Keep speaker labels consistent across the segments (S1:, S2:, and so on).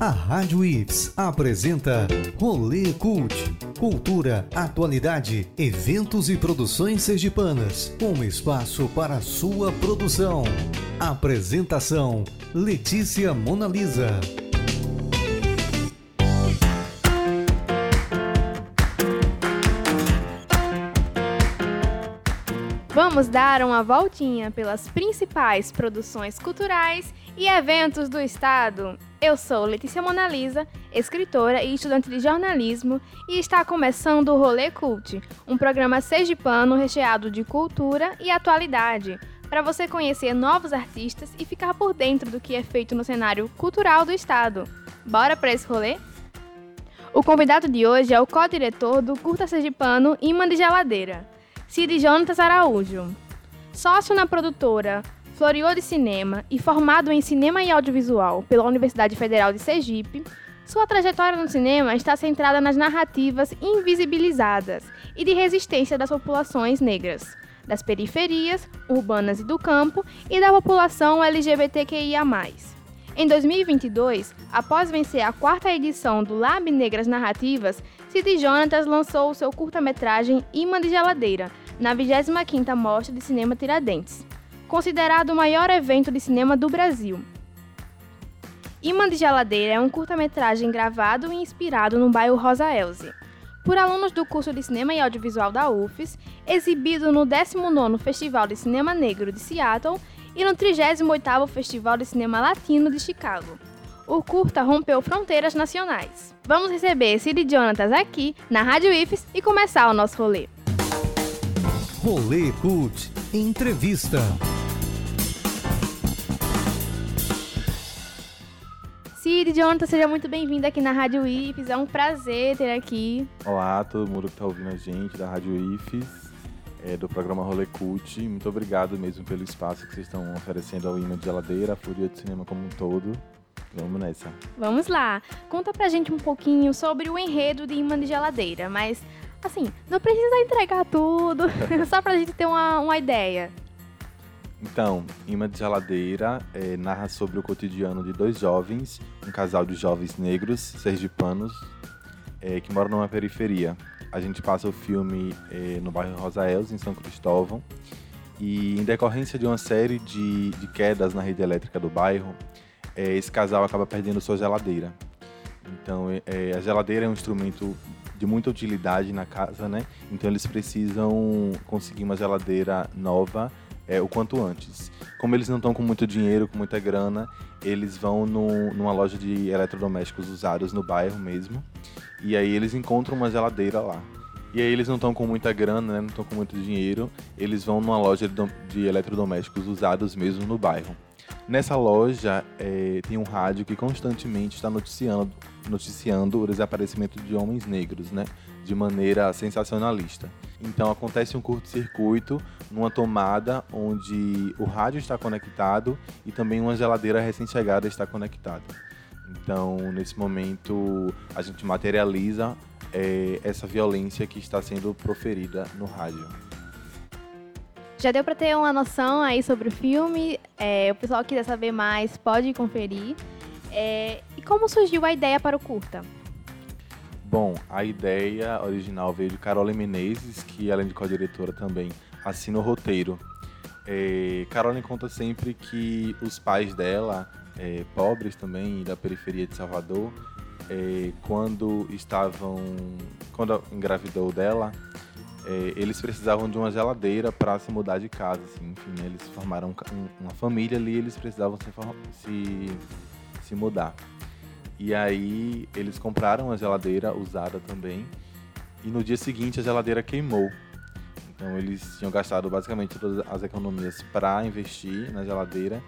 S1: A Rádio Ips apresenta Rolê Cult. Cultura, atualidade, eventos e produções sergipanas. Um espaço para sua produção. Apresentação: Letícia Monalisa.
S2: Vamos dar uma voltinha pelas principais produções culturais e eventos do estado. Eu sou Letícia Monalisa, escritora e estudante de jornalismo, e está começando o Rolê Cult, um programa sergipano recheado de cultura e atualidade, para você conhecer novos artistas e ficar por dentro do que é feito no cenário cultural do estado. Bora para esse rolê? O convidado de hoje é o co-diretor do Curta Sergipano Imã de Geladeira, Cid Jonatas Araújo. Sócio na produtora Floriô de Cinema e formado em Cinema e Audiovisual pela Universidade Federal de Sergipe, sua trajetória no cinema está centrada nas narrativas invisibilizadas e de resistência das populações negras, das periferias, urbanas e do campo e da população LGBTQIA. Em 2022, após vencer a quarta edição do Lab Negras Narrativas, Cid Jonatas lançou o seu curta-metragem Imã de Geladeira, na 25ª Mostra de Cinema Tiradentes considerado o maior evento de cinema do Brasil. Imã de Geladeira é um curta-metragem gravado e inspirado no bairro Rosa Elze, por alunos do curso de Cinema e Audiovisual da UFES, exibido no 19º Festival de Cinema Negro de Seattle e no 38º Festival de Cinema Latino de Chicago. O curta rompeu fronteiras nacionais. Vamos receber Cid Jonatas aqui na Rádio IFES e começar o nosso rolê.
S1: Rolê Cult Entrevista.
S2: Cid, Jonathan, seja muito bem-vindo aqui na Rádio IFES. É um prazer ter aqui.
S3: Olá, todo mundo que está ouvindo a gente da Rádio IFES, é, do programa Rolê Cult. Muito obrigado mesmo pelo espaço que vocês estão oferecendo ao Hino de Geladeira, a Fúria de Cinema como um todo. Vamos nessa.
S2: Vamos lá. Conta pra gente um pouquinho sobre o enredo de Imã de Geladeira, mas assim, não precisa entregar tudo, só pra gente ter uma, uma ideia.
S3: Então, Imã de Geladeira é, narra sobre o cotidiano de dois jovens, um casal de jovens negros, sergipanos, é, que moram numa periferia. A gente passa o filme é, no bairro Rosa Elza, em São Cristóvão, e em decorrência de uma série de, de quedas na rede elétrica do bairro, é, esse casal acaba perdendo sua geladeira. Então, é, é, a geladeira é um instrumento de muita utilidade na casa, né? Então, eles precisam conseguir uma geladeira nova é, o quanto antes. Como eles não estão com muito dinheiro, com muita grana, eles vão no, numa loja de eletrodomésticos usados no bairro mesmo. E aí eles encontram uma geladeira lá. E aí eles não estão com muita grana, né, não estão com muito dinheiro, eles vão numa loja de, de eletrodomésticos usados mesmo no bairro. Nessa loja é, tem um rádio que constantemente está noticiando, noticiando o desaparecimento de homens negros, né? De maneira sensacionalista. Então acontece um curto-circuito numa tomada onde o rádio está conectado e também uma geladeira recém-chegada está conectada. Então, nesse momento, a gente materializa é, essa violência que está sendo proferida no rádio.
S2: Já deu para ter uma noção aí sobre o filme? É, o pessoal quiser saber mais pode conferir. É, e como surgiu a ideia para o curta?
S3: Bom, a ideia original veio de Carole Menezes, que além de co-diretora também assina o roteiro. É, Carole conta sempre que os pais dela, é, pobres também, da periferia de Salvador, é, quando estavam. Quando engravidou dela, é, eles precisavam de uma geladeira para se mudar de casa. Assim, enfim, eles formaram um, uma família ali eles precisavam se, se, se mudar. E aí eles compraram a geladeira usada também. E no dia seguinte a geladeira queimou. Então eles tinham gastado basicamente todas as economias para investir na geladeira.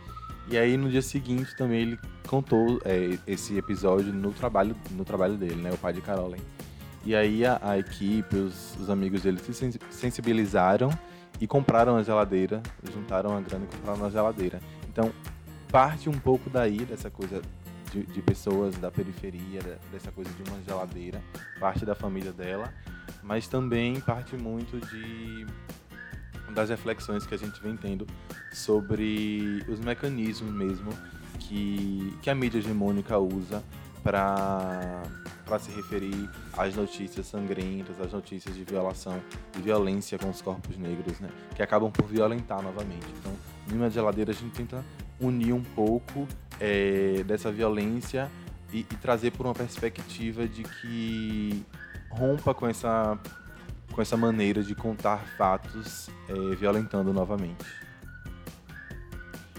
S3: E aí no dia seguinte também ele contou é, esse episódio no trabalho, no trabalho dele, né? O pai de Caroline. E aí a, a equipe, os, os, amigos dele se sensibilizaram e compraram a geladeira, juntaram a grana e compraram a geladeira. Então parte um pouco daí dessa coisa de, de pessoas da periferia, dessa coisa de uma geladeira, parte da família dela, mas também parte muito de das reflexões que a gente vem tendo sobre os mecanismos mesmo que, que a mídia hegemônica usa para para se referir às notícias sangrentas, às notícias de violação e violência com os corpos negros, né? Que acabam por violentar novamente. Então, Ima de Geladeira a gente tenta unir um pouco é, dessa violência e, e, trazer por uma perspectiva de que rompa com essa com essa maneira de contar fatos é, violentando novamente.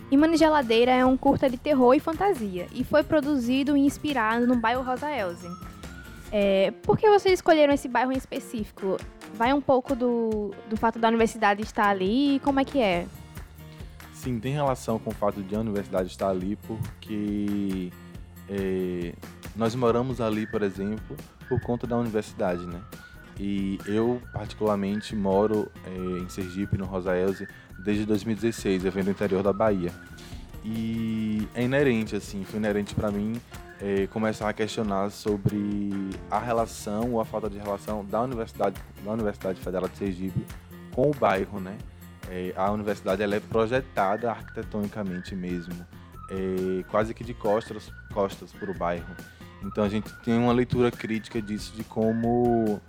S2: De Geladeira é um curta de terror e fantasia e foi produzido e inspirado no bairro Rosa Elze. É, por que vocês escolheram esse bairro em específico? Vai um pouco do, do fato da universidade estar ali, como é que é?
S3: Sim, tem relação com o fato de a universidade estar ali, porque é, nós moramos ali, por exemplo, por conta da universidade, né? E eu, particularmente, moro é, em Sergipe, no Rosa Elze, desde 2016, eu venho do interior da Bahia. E é inerente, assim, foi inerente para mim é, começar a questionar sobre a relação ou a falta de relação da Universidade, da Universidade Federal de Sergipe com o bairro, né? É, a universidade ela é projetada arquitetonicamente mesmo, é, quase que de costas, costas para o bairro. Então a gente tem uma leitura crítica disso, de como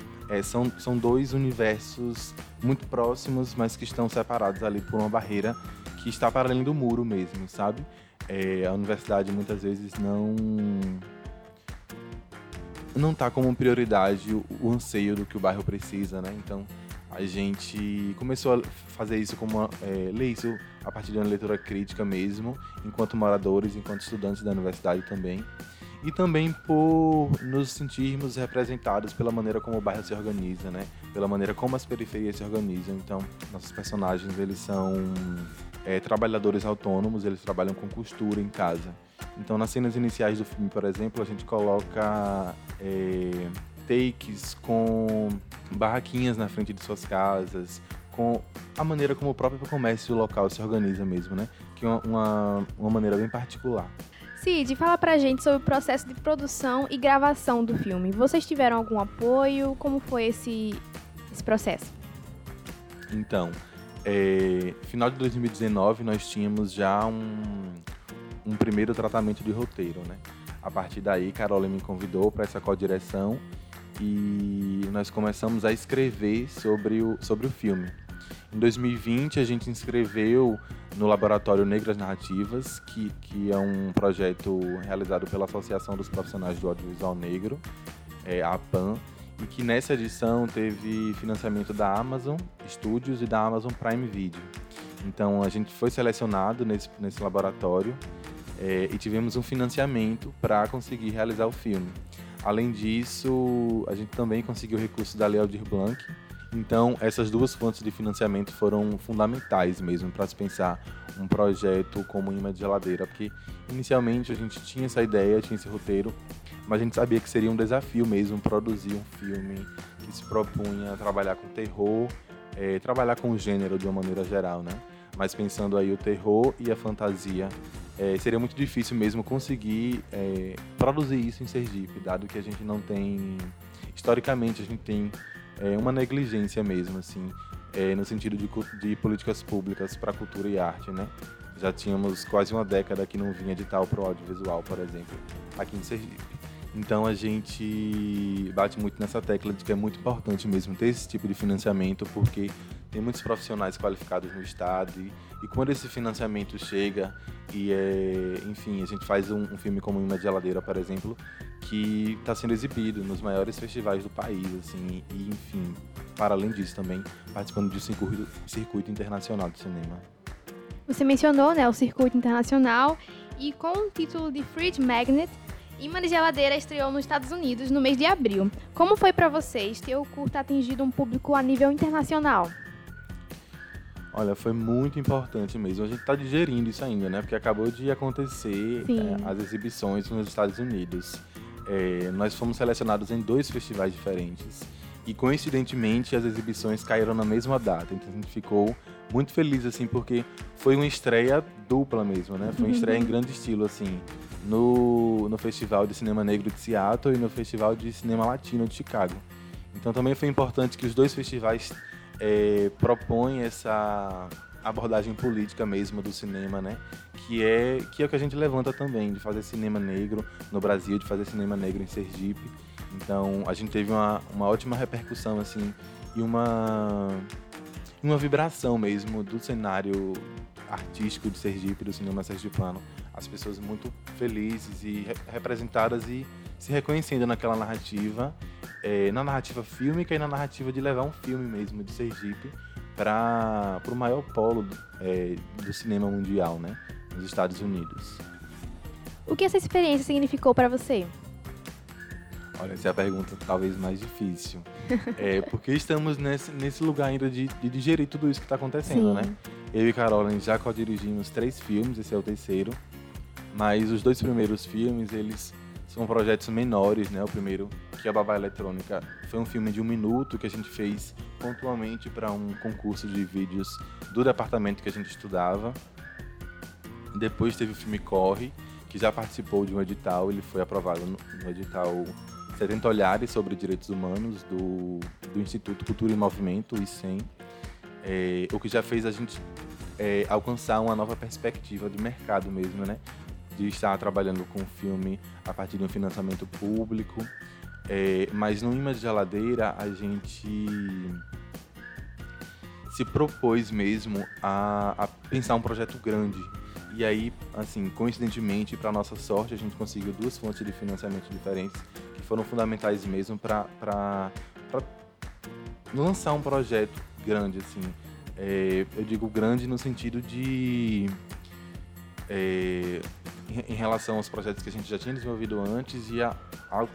S3: são, são dois universos muito próximos, mas que estão separados ali por uma barreira que está para além do muro mesmo, sabe? É, a universidade muitas vezes não não está como prioridade o, o, anseio do que o bairro precisa, né? Então a gente começou a fazer isso como uma, é, ler isso a partir de uma leitura crítica mesmo, enquanto moradores, enquanto estudantes da universidade também, e também por nos sentirmos representados pela maneira como o bairro se organiza, né? Pela maneira como as periferias se organizam. Então nossos personagens eles são é, trabalhadores autônomos, eles trabalham com costura em casa. Então, nas cenas iniciais do filme, por exemplo, a gente coloca é, takes com barraquinhas na frente de suas casas, com a maneira como o próprio comércio local se organiza mesmo, né? Que é uma, uma maneira bem particular.
S2: Cid, fala pra gente sobre o processo de produção e gravação do filme. Vocês tiveram algum apoio? Como foi esse, esse processo?
S3: Então, é, final de 2019 nós tínhamos já um, um primeiro tratamento de roteiro, né? A partir daí, Carol me convidou para essa co-direção e nós começamos a escrever sobre o, sobre o filme. Em 2020, a gente inscreveu no Laboratório Negras Narrativas, que, que é um projeto realizado pela Associação dos Profissionais do Audiovisual Negro, é, a APAN, e que nessa edição teve financiamento da Amazon Studios e da Amazon Prime Video. Então a gente foi selecionado nesse, nesse laboratório é, e tivemos um financiamento para conseguir realizar o filme. Além disso, a gente também conseguiu recursos da Lei Aldir Blanc. Então, essas duas fontes de financiamento foram fundamentais mesmo para se pensar um projeto como Imã de Geladeira, porque inicialmente a gente tinha essa ideia, tinha esse roteiro, mas a gente sabia que seria um desafio mesmo produzir um filme que se propunha a trabalhar com terror, é, trabalhar com o gênero de uma maneira geral, né? Mas pensando aí o terror e a fantasia, é, seria muito difícil mesmo conseguir é, produzir isso em Sergipe, dado que a gente não tem, historicamente a gente tem é, uma negligência mesmo, assim, é, no sentido de, de políticas públicas para cultura e arte, né? Já tínhamos quase uma década que não vinha edital para o audiovisual, por exemplo, aqui em Sergipe. Então a gente bate muito nessa tecla de que é muito importante mesmo ter esse tipo de financiamento, porque tem muitos profissionais qualificados no estado e, e quando esse financiamento chega e é, enfim, a gente faz um, um filme como Uma Geladeira, por exemplo, que está sendo exibido nos maiores festivais do país, assim, e enfim, para além disso também participando um circuito, circuito internacional de cinema.
S2: Você mencionou, né, o circuito internacional e com o título de Fridge Magnet Imã de Geladeira estreou nos Estados Unidos no mês de abril. Como foi para vocês ter o curta atingido um público a nível internacional?
S3: Olha, foi muito importante mesmo. A gente está digerindo isso ainda, né? Porque acabou de acontecer é, as exibições nos Estados Unidos. É, nós fomos selecionados em dois festivais diferentes. E coincidentemente as exibições caíram na mesma data. Então a gente ficou muito feliz, assim, porque foi uma estreia dupla mesmo, né? Foi uma estreia em grande estilo, assim no, no Festival de Cinema Negro de Seattle e no Festival de Cinema Latino de Chicago. Então também foi importante que os dois festivais é, propõem essa abordagem política mesmo do cinema, né? que é que é o que a gente levanta também de fazer cinema negro no Brasil, de fazer cinema negro em Sergipe. Então a gente teve uma, uma ótima repercussão assim e uma uma vibração mesmo do cenário artístico de Sergipe, do cinema sergipano. As pessoas muito felizes e re representadas e se reconhecendo naquela narrativa, é, na narrativa fílmica e na narrativa de levar um filme mesmo de Sergipe para o maior polo é, do cinema mundial, né, nos Estados Unidos.
S2: O que essa experiência significou para você?
S3: Olha, essa é a pergunta talvez mais difícil. é, porque estamos nesse, nesse lugar ainda de, de digerir tudo isso que está acontecendo, Sim. né? Eu e Caroline já co-dirigimos três filmes, esse é o terceiro. Mas os dois primeiros filmes, eles são projetos menores, né? O primeiro, que é a Babá Eletrônica, foi um filme de um minuto que a gente fez pontualmente para um concurso de vídeos do departamento que a gente estudava. Depois teve o filme Corre, que já participou de um edital, ele foi aprovado no, edital 70 Olhares sobre Direitos Humanos do, do Instituto Cultura e Movimento, o ICEM, é, o que já fez a gente é, alcançar uma nova perspectiva de mercado mesmo, né? De estar trabalhando com filme a partir de um financiamento público. É, mas no Imã de Geladeira a gente se propôs mesmo a, a pensar um projeto grande. E aí, assim, coincidentemente, para nossa sorte, a gente conseguiu duas fontes de financiamento diferentes que foram fundamentais mesmo para lançar um projeto grande, assim. É, eu digo grande no sentido de. É, em, relação aos projetos que a gente já tinha desenvolvido antes e a, a,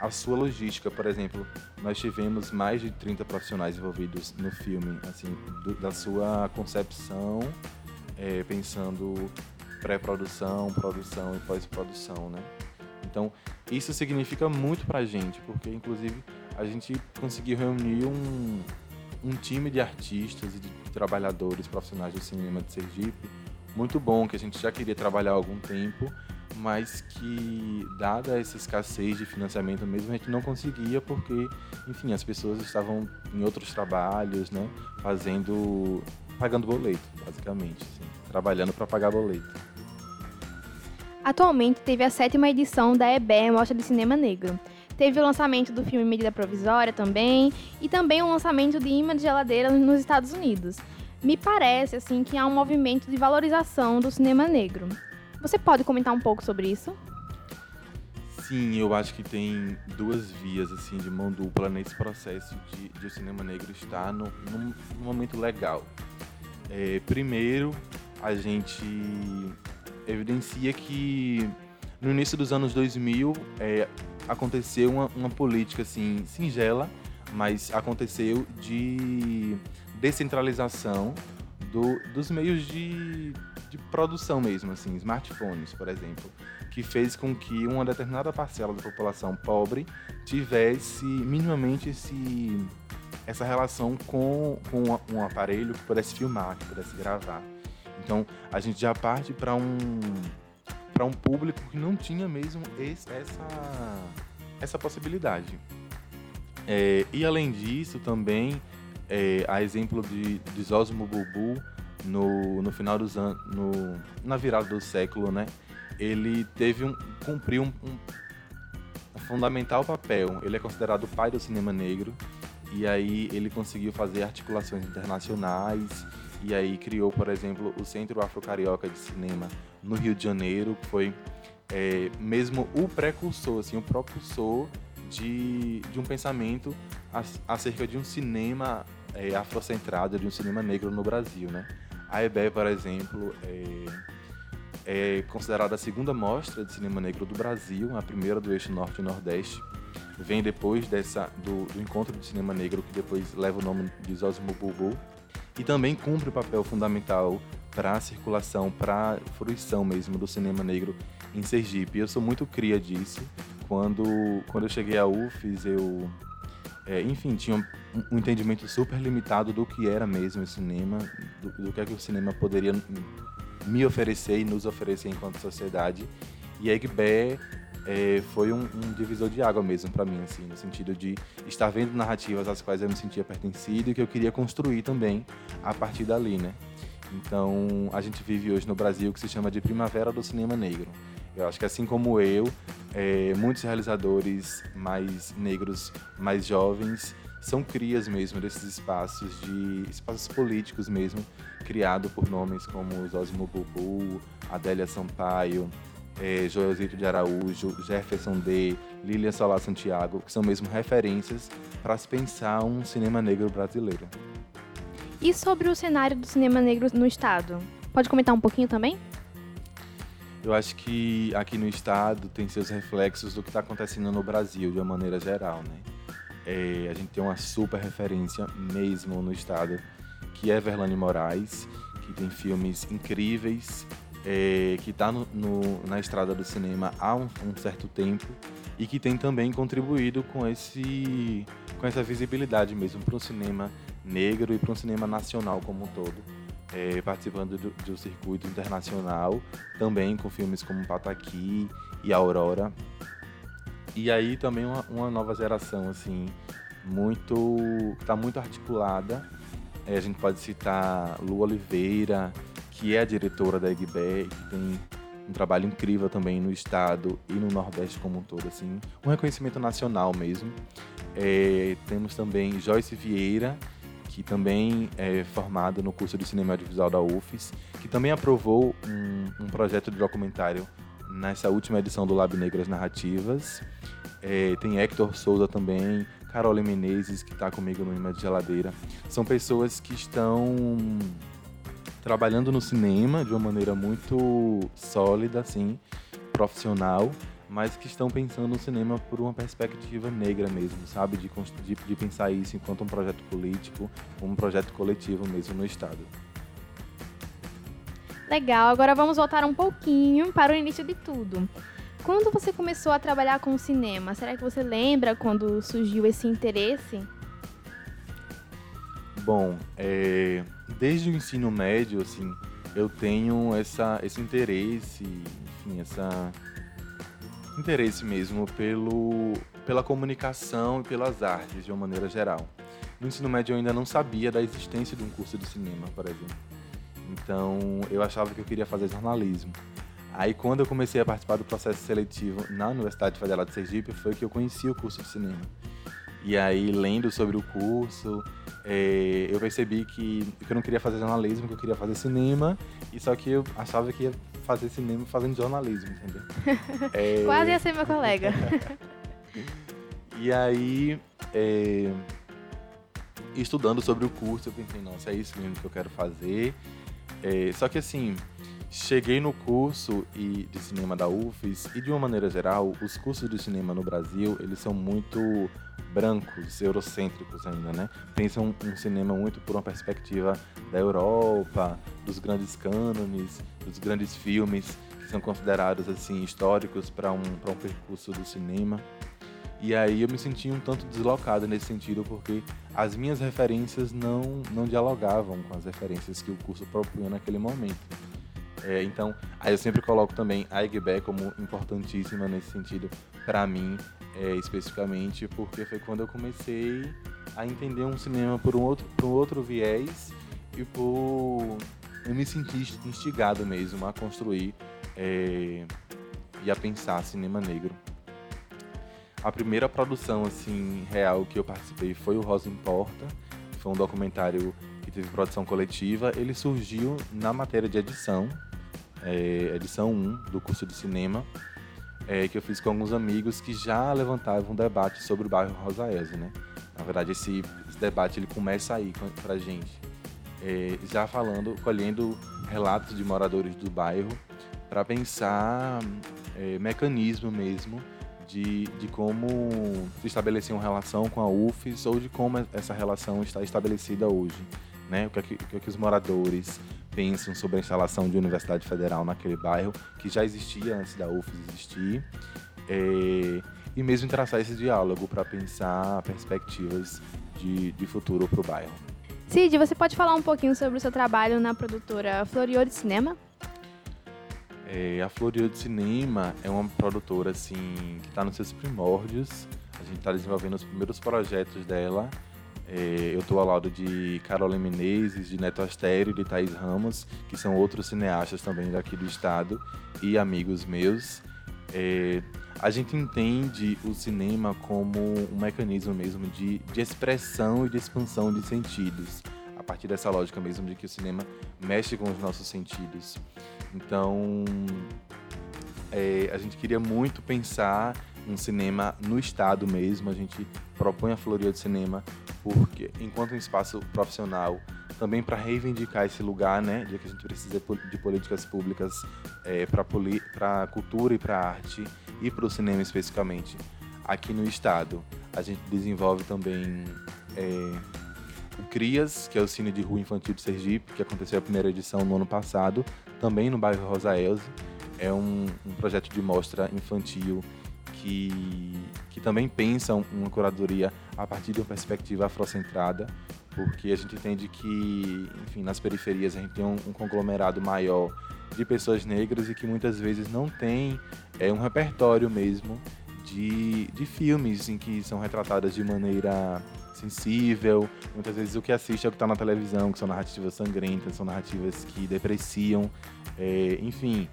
S3: a, sua logística, por exemplo. Nós tivemos mais de 30 profissionais envolvidos no filme, assim, do, da sua concepção, é, pensando pré-produção, produção e pós-produção, né? Então, isso significa muito pra gente, porque inclusive a gente conseguiu reunir um, um time de artistas e de trabalhadores profissionais do cinema de Sergipe muito bom, que a gente já queria trabalhar há algum tempo, mas que, dada essa escassez de financiamento mesmo, a gente não conseguia porque, enfim, as pessoas estavam em outros trabalhos, né, fazendo, pagando boleto, basicamente, assim, trabalhando para pagar boleto.
S2: Atualmente teve a sétima edição da EBE Mostra de Cinema Negro. Teve o lançamento do filme Medida Provisória também, e também o lançamento de Imã de Geladeira nos Estados Unidos. Me parece assim que há um movimento de valorização do cinema negro. Você pode comentar um pouco sobre isso?
S3: Sim, eu acho que tem duas vias assim de mão dupla nesse processo de, de o cinema negro estar no, num, momento legal. É, primeiro, a gente evidencia que no início dos anos 2000 é, aconteceu uma, uma política assim singela, mas aconteceu de descentralização do, dos meios de, de produção mesmo, assim, smartphones, por exemplo, que fez com que uma determinada parcela da população pobre tivesse minimamente esse, essa relação com, com um aparelho que pudesse filmar, que pudesse gravar. Então a gente já parte para um para um público que não tinha mesmo esse, essa essa possibilidade. É, e além disso também é, a exemplo de, de Zosmo Bubu no, no final dos anos na virada do século, né? Ele teve um cumpriu um, um, fundamental papel. Ele é considerado o pai do cinema negro e aí ele conseguiu fazer articulações internacionais e aí criou, por exemplo, o Centro Afro-Carioca de Cinema no Rio de Janeiro, que foi é, mesmo o precursor, assim, o propulsor de, de um pensamento acerca de um cinema é, afrocentrado, de um cinema negro no Brasil, né? A EBE, por exemplo, é, é considerada a segunda mostra de cinema negro do Brasil, a primeira do eixo norte e nordeste. Vem depois dessa do, do encontro de cinema negro, que depois leva o nome de Zosimo Bubu, e também cumpre o um papel fundamental para a circulação, para a fruição mesmo do cinema negro em Sergipe. Eu sou muito cria disso. Quando, quando eu cheguei à UFES, eu, é, enfim, tinha um, um, entendimento super limitado do que era mesmo o cinema, do, do que é que o cinema poderia me oferecer e nos oferecer enquanto sociedade. E Egbe é, foi um, um, divisor de água mesmo para mim, assim, no sentido de estar vendo narrativas às quais eu me sentia pertencido e que eu queria construir também a partir dali, né? Então, a gente vive hoje no Brasil o que se chama de Primavera do Cinema Negro. Eu acho que assim como eu, é, muitos realizadores mais negros, mais jovens, são crias mesmo desses espaços, de espaços políticos mesmo, criado por nomes como Zósimo Bubu, Adélia Sampaio, é, Joelzito de Araújo, Jefferson D., Lilian Solar Santiago, que são mesmo referências para se pensar um cinema negro brasileiro.
S2: E sobre o cenário do cinema negro no estado? Pode comentar um pouquinho também?
S3: Eu acho que aqui no estado tem seus reflexos do que está acontecendo no Brasil de uma maneira geral, né? É, a gente tem uma super referência mesmo no estado, que é Verlane Moraes, que tem filmes incríveis, é, que está na estrada do cinema há um, um, certo tempo e que tem também contribuído com, esse, com essa visibilidade mesmo para o cinema negro e para o cinema nacional como um todo é, participando do, do, circuito internacional, também com filmes como Pataki e Aurora. E aí também uma, uma nova geração, assim, muito. está muito articulada. É, a gente pode citar Lu Oliveira, que é a diretora da EGBE, que tem um trabalho incrível também no estado e no Nordeste como um todo, assim, um reconhecimento nacional mesmo. É, temos também Joyce Vieira, que também é formada no curso de Cinema Audiovisual da UFES, que também aprovou um, um projeto de documentário nessa última edição do Lab Negras Narrativas. É, tem Hector Souza também, Carole Menezes, que está comigo no Ima de Geladeira. São pessoas que estão trabalhando no cinema de uma maneira muito sólida, assim, profissional, mas que estão pensando no cinema por uma perspectiva negra mesmo, sabe? De, de, de pensar isso enquanto um projeto político, um projeto coletivo mesmo no Estado.
S2: Legal, agora vamos voltar um pouquinho para o início de tudo. Quando você começou a trabalhar com o cinema, será que você lembra quando surgiu esse interesse?
S3: Bom, é, desde o ensino médio, assim, eu tenho essa, esse interesse, enfim, essa interesse mesmo pelo, pela comunicação e pelas artes de uma maneira geral. No ensino médio eu ainda não sabia da existência de um curso de cinema, por exemplo. Então eu achava que eu queria fazer jornalismo. Aí quando eu comecei a participar do processo seletivo na Universidade Federal de Sergipe foi que eu conheci o curso de cinema. E aí lendo sobre o curso, é, eu percebi que, que eu não queria fazer jornalismo, que eu queria fazer cinema, e só que eu achava que ia fazer cinema fazendo jornalismo, entendeu?
S2: é... Quase ia ser meu colega.
S3: e aí, é... estudando sobre o curso, eu pensei, nossa, é isso mesmo que eu quero fazer. É... Só que assim, cheguei no curso e de cinema da UFES e de uma maneira geral, os cursos de cinema no Brasil, eles são muito brancos, eurocêntricos ainda, né? Pensam um cinema muito por uma perspectiva da Europa, dos grandes cânones, dos grandes filmes que são considerados assim históricos para um para um percurso do cinema. E aí eu me senti um tanto deslocado nesse sentido porque as minhas referências não não dialogavam com as referências que o curso propunha naquele momento. É, então, aí eu sempre coloco também a IGBE como importantíssima nesse sentido para mim, é, especificamente, porque foi quando eu comecei a entender um cinema por um outro, por um outro viés e por eu me senti instigado mesmo a construir é, e a pensar cinema negro. A primeira produção assim real que eu participei foi o Rosa Importa, foi um documentário teve produção coletiva. Ele surgiu na matéria de edição, é, edição 1 do curso de cinema, é, que eu fiz com alguns amigos que já levantavam um debate sobre o bairro Rosaese, né? Na verdade, esse, esse debate ele começa aí pra gente, é, já falando, colhendo relatos de moradores do bairro para pensar é, mecanismo mesmo de, de como se estabelecer uma relação com a UFES ou de como essa relação está estabelecida hoje, né? O que, é que, o que, é que os moradores pensam sobre a instalação de universidade federal naquele bairro, que já existia antes da UFES existir, é, e mesmo traçar esse diálogo para pensar perspectivas de, de futuro para o bairro.
S2: Cid, você pode falar um pouquinho sobre o seu trabalho na produtora Florio de Cinema?
S3: É, a Florio de Cinema é uma produtora assim que está nos seus primórdios. A gente está desenvolvendo os primeiros projetos dela É, eu estou ao lado de Carolina Menezes, de Neto Astério de Thaís Ramos, que são outros cineastas também daqui do estado e amigos meus. É, a gente entende o cinema como um mecanismo mesmo de, de expressão e de expansão de sentidos, a partir dessa lógica mesmo de que o cinema mexe com os nossos sentidos. Então, é, a gente queria muito pensar um cinema no estado mesmo. A gente propõe a Florio de Cinema porque, enquanto um espaço profissional, também para reivindicar esse lugar, né, de que a gente precisa de políticas públicas é, para a cultura e para a arte e para o cinema especificamente aqui no estado. A gente desenvolve também é, o CRIAS, que é o Cine de Rua Infantil de Sergipe, que aconteceu a primeira edição no ano passado, também no bairro Rosa Elze. É um, um projeto de mostra infantil que, que também pensa uma curadoria a partir de uma perspectiva afrocentrada, porque a gente entende que, enfim, nas periferias a gente tem um, um conglomerado maior de pessoas negras e que muitas vezes não tem é, um repertório mesmo de, de filmes em que são retratadas de maneira sensível. Muitas vezes o que assiste é o que está na televisão, que são narrativas sangrentas, são narrativas que depreciam. É, enfim,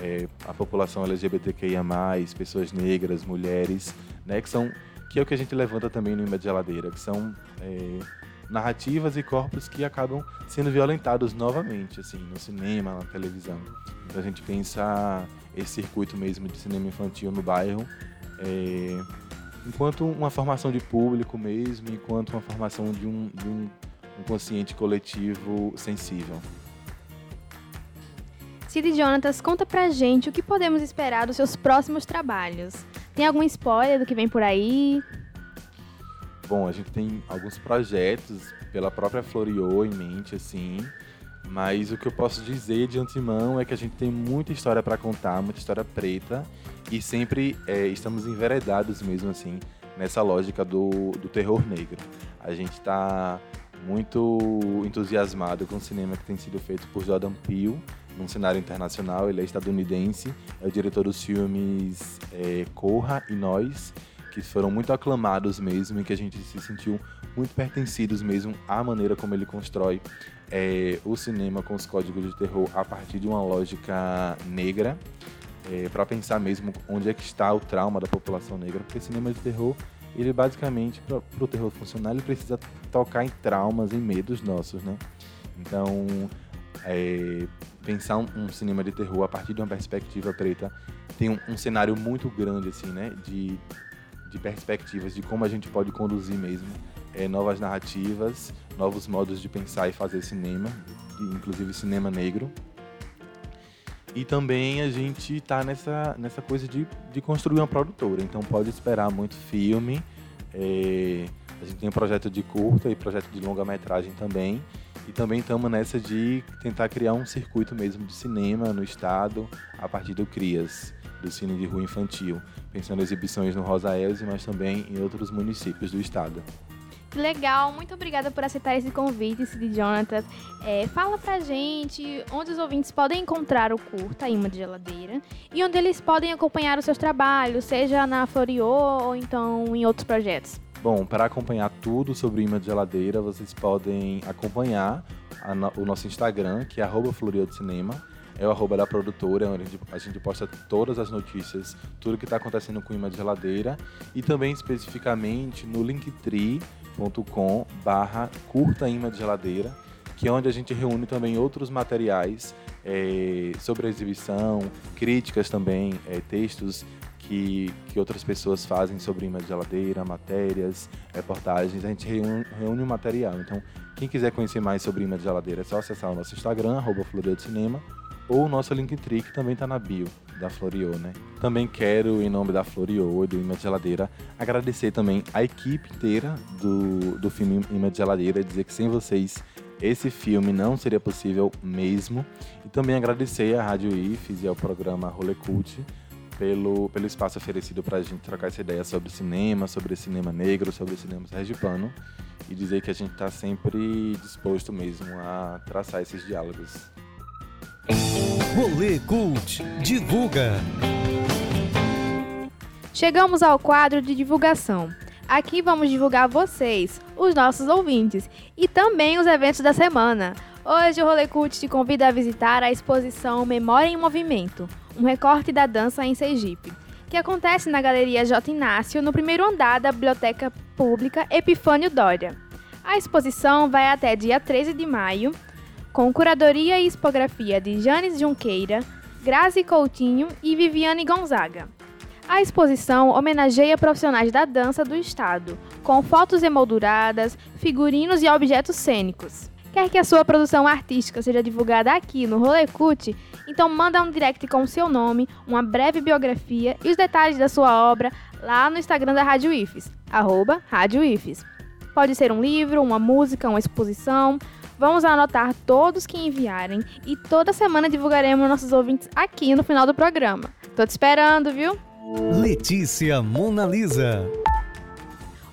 S3: é, a população LGBTQIA+, pessoas negras, mulheres, né, que são que é o que a gente levanta também no Imã de Geladeira, que são é, narrativas e corpos que acabam sendo violentados novamente, assim, no cinema, na televisão. Então a gente pensa esse circuito mesmo de cinema infantil no bairro é, enquanto uma formação de público mesmo, enquanto uma formação de um, de um, um consciente coletivo sensível.
S2: Cid Jonatas, conta pra gente o que podemos esperar dos seus próximos trabalhos. Tem algum spoiler do que vem por aí?
S3: Bom, a gente tem alguns projetos pela própria Floriô em mente, assim. Mas o que eu posso dizer de antemão é que a gente tem muita história para contar, muita história preta. E sempre é, estamos enveredados mesmo, assim, nessa lógica do, do terror negro. A gente está muito entusiasmado com o cinema que tem sido feito por Jordan Peele num cenário internacional. Ele é estadunidense, é o diretor dos filmes é, Corra e Nós, que foram muito aclamados mesmo e que a gente se sentiu muito pertencidos mesmo à maneira como ele constrói é, o cinema com os códigos de terror a partir de uma lógica negra. É, para pensar mesmo onde é que está o trauma da população negra, porque cinema de terror ele basicamente, para o terror funcionar, ele precisa tocar em traumas, em medos nossos, né? Então, é, pensar um, um, cinema de terror a partir de uma perspectiva preta tem um, um, cenário muito grande, assim, né? De, de perspectivas, de como a gente pode conduzir mesmo é, novas narrativas, novos modos de pensar e fazer cinema, inclusive cinema negro. E também a gente está nessa, nessa coisa de, de construir uma produtora, então pode esperar muito filme. É, a gente tem um projeto de curta e projeto de longa-metragem também. E também estamos nessa de tentar criar um circuito mesmo de cinema no estado a partir do CRIAS, do Cine de Rua Infantil, pensando em exibições no Rosa Elze, mas também em outros municípios do estado.
S2: Legal, muito obrigada por aceitar esse convite, Cid Jonathan. É, fala pra gente onde os ouvintes podem encontrar o Curta Imã de Geladeira e onde eles podem acompanhar os seus trabalhos, seja na Floriô ou então em outros projetos.
S3: Bom, para acompanhar tudo sobre o imã de geladeira, vocês podem acompanhar no, o nosso Instagram, que é arroba Cinema. É o arroba da produtora, onde a a gente posta todas as notícias, tudo que está acontecendo com o imã de geladeira. E também especificamente no linktree.com barra curta imã de geladeira, que é onde a gente reúne também outros materiais é, sobre a exibição, críticas também, é, textos que, que outras pessoas fazem sobre imã de geladeira, matérias, reportagens. A gente reúne, reúne o material. Então, quem quiser conhecer mais sobre imã de geladeira é só acessar o nosso Instagram, arroba Cinema, ou o nosso Linktree, que também está na bio da Florio, né? Também quero, em nome da Florio e do Imã de Geladeira, agradecer também a equipe inteira do, do filme Imã de Geladeira e dizer que sem vocês esse filme não seria possível mesmo. E também agradecer à Rádio IFES e ao programa Rolê Cult pelo, pelo espaço oferecido para a gente trocar essa ideia sobre cinema, sobre cinema negro, sobre cinema sergipano e dizer que a gente está sempre disposto mesmo a traçar esses diálogos.
S1: Rolê Cult Divulga.
S2: Chegamos ao quadro de divulgação. Aqui vamos divulgar vocês, os nossos ouvintes, e também os eventos da semana. Hoje o Rolê Cult te convida a visitar a exposição Memória em Movimento, um recorte da dança em Sergipe, que acontece na Galeria J. Inácio, no primeiro andar da Biblioteca Pública Epifânio Dória. A exposição vai até dia 13 de maio, com curadoria e expografia de Janes Junqueira, Grazi Coutinho e Viviane Gonzaga. A exposição homenageia profissionais da dança do estado, com fotos emolduradas, figurinos e objetos cênicos. Quer que a sua produção artística seja divulgada aqui no Rolê Cut? Então manda um direct com o seu nome, uma breve biografia e os detalhes da sua obra lá no Instagram da Rádio IFES, arroba Rádio IFES. Pode ser um livro, uma música, uma exposição. Vamos anotar todos que enviarem e toda semana divulgaremos nossos ouvintes aqui no final do programa. Tô te esperando, viu?
S1: Letícia Monalisa.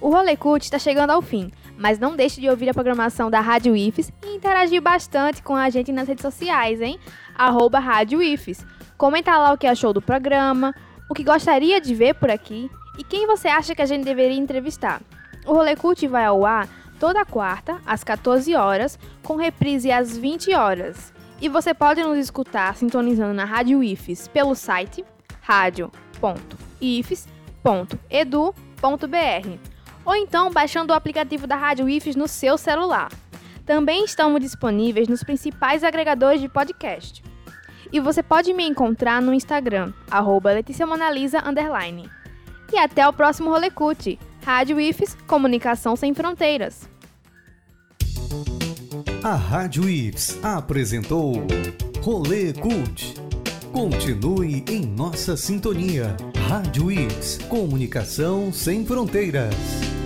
S2: O Rolê Cult está chegando ao fim, mas não deixe de ouvir a programação da Rádio IFES e interagir bastante com a gente nas redes sociais, hein? Arroba Rádio IFES. Comenta lá o que achou do programa, o que gostaria de ver por aqui e quem você acha que a gente deveria entrevistar. O Rolê Cult vai ao ar toda quarta, às 14 horas, com reprise às 20 horas. E você pode nos escutar sintonizando na Rádio IFES pelo site radio.ifes.edu.br ou então baixando o aplicativo da Rádio IFES no seu celular. Também estamos disponíveis nos principais agregadores de podcast. E você pode me encontrar no Instagram, arroba E até o próximo Rolecute. Rádio IFES, Comunicação Sem Fronteiras.
S1: A Rádio IFES apresentou Rolê Cult. Continue em nossa sintonia. Rádio IFES, Comunicação Sem Fronteiras.